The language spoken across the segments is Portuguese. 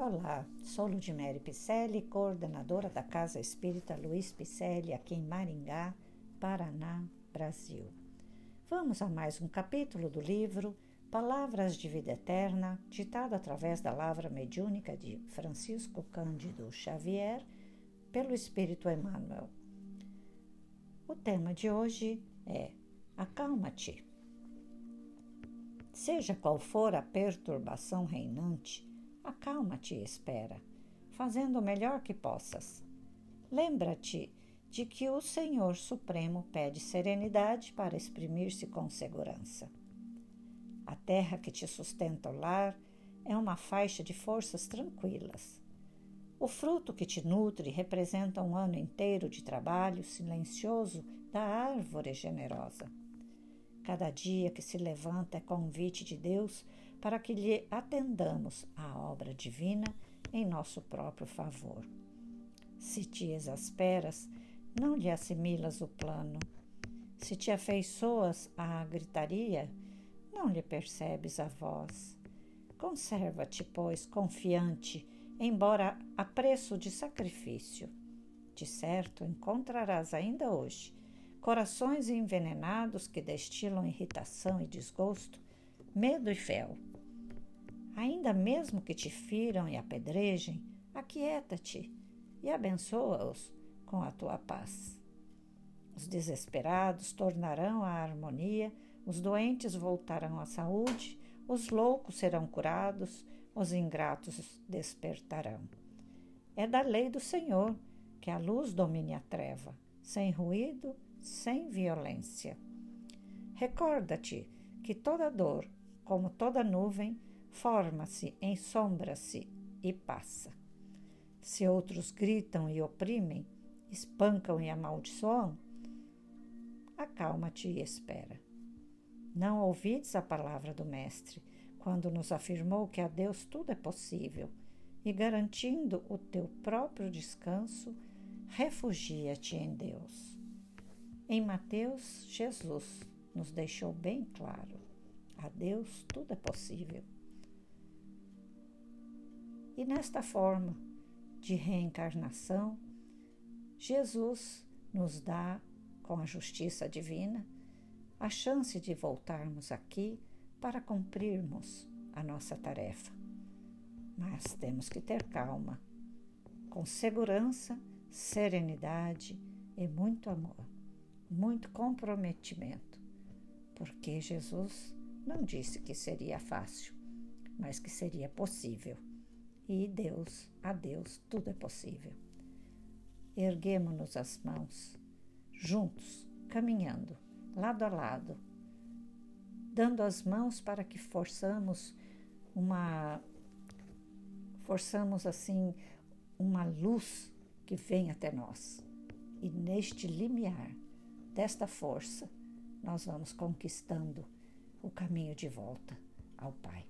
Olá, sou Ludmere Picelli, coordenadora da Casa Espírita Luiz Picelli, aqui em Maringá, Paraná, Brasil. Vamos a mais um capítulo do livro Palavras de Vida Eterna, ditado através da lavra mediúnica de Francisco Cândido Xavier, pelo Espírito Emmanuel. O tema de hoje é Acalma-te. Seja qual for a perturbação reinante, acalma-te e espera, fazendo o melhor que possas. Lembra-te de que o Senhor Supremo pede serenidade para exprimir-se com segurança. A terra que te sustenta o lar é uma faixa de forças tranquilas. O fruto que te nutre representa um ano inteiro de trabalho silencioso da árvore generosa. Cada dia que se levanta é convite de Deus para que lhe atendamos à obra divina em nosso próprio favor. Se te exasperas, não lhe assimilas o plano. Se te afeiçoas à gritaria, não lhe percebes a voz. Conserva-te, pois, confiante, embora a preço de sacrifício. De certo, encontrarás ainda hoje corações envenenados que destilam irritação e desgosto, medo e fel. Ainda mesmo que te firam e apedrejem, aquieta-te e abençoa-os com a tua paz. Os desesperados tornarão à harmonia, os doentes voltarão à saúde, os loucos serão curados, os ingratos despertarão. É da lei do Senhor que a luz domine a treva, sem ruído, sem violência. Recorda-te que toda dor, como toda nuvem, forma-se, ensombra-se e passa. Se outros gritam e oprimem, espancam e amaldiçoam, acalma-te e espera. Não ouvides a palavra do Mestre, quando nos afirmou que a Deus tudo é possível, e garantindo o teu próprio descanso, refugia-te em Deus. Em Mateus, Jesus nos deixou bem claro: a Deus tudo é possível. E nesta forma de reencarnação, Jesus nos dá, com a justiça divina, a chance de voltarmos aqui para cumprirmos a nossa tarefa. Mas temos que ter calma, com segurança, serenidade e muito amor, muito comprometimento, porque Jesus não disse que seria fácil, mas que seria possível. E Deus, a Deus, tudo é possível. Erguemos-nos as mãos, juntos, caminhando, lado a lado, dando as mãos para que forçamos uma forçamos assim uma luz que vem até nós. E neste limiar desta força, nós vamos conquistando o caminho de volta ao Pai.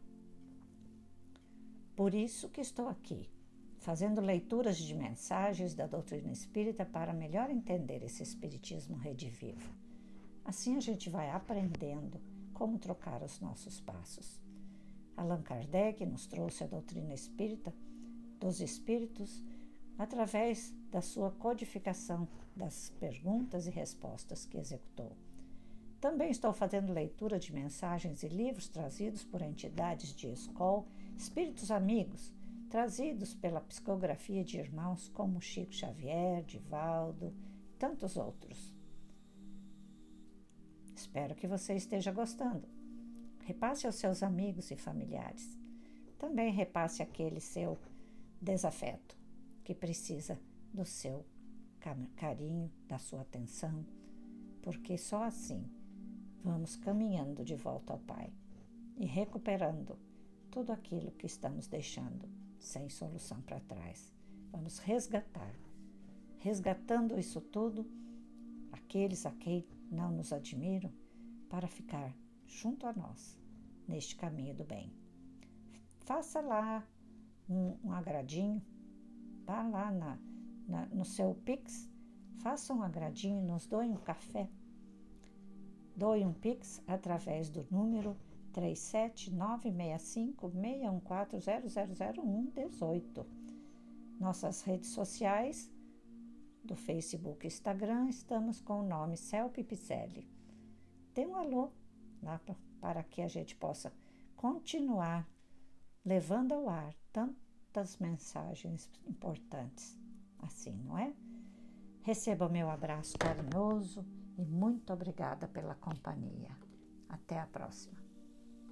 Por isso que estou aqui, fazendo leituras de mensagens da doutrina espírita para melhor entender esse espiritismo redivivo. Assim a gente vai aprendendo como trocar os nossos passos. Allan Kardec nos trouxe a doutrina espírita dos espíritos através da sua codificação das perguntas e respostas que executou. Também estou fazendo leitura de mensagens e livros trazidos por entidades de escola, espíritos amigos, trazidos pela psicografia de irmãos como Chico Xavier, Divaldo e tantos outros. Espero que você esteja gostando. Repasse aos seus amigos e familiares. Também repasse aquele seu desafeto que precisa do seu carinho, da sua atenção, porque só assim vamos caminhando de volta ao Pai e recuperando tudo aquilo que estamos deixando sem solução para trás. Vamos resgatar, resgatando isso tudo, aqueles a quem não nos admiram, para ficar junto a nós neste caminho do bem. Faça lá um, um agradinho, vá lá na, na, no seu Pix, faça um agradinho nos doe um café Doe um Pix através do número 37 965 614 0001 18. Nossas redes sociais, do Facebook e Instagram, estamos com o nome Celpe Pizelli. Dê um alô lá para que a gente possa continuar levando ao ar tantas mensagens importantes assim, não é? Receba o meu abraço carinhoso e muito obrigada pela companhia. Até a próxima.